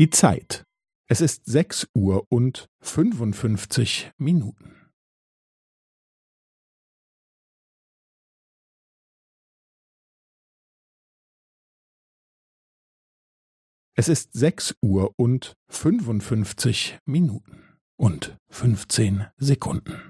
Die Zeit. Es ist sechs Uhr und fünfundfünfzig Minuten. Es ist sechs Uhr und fünfundfünfzig Minuten und fünfzehn Sekunden.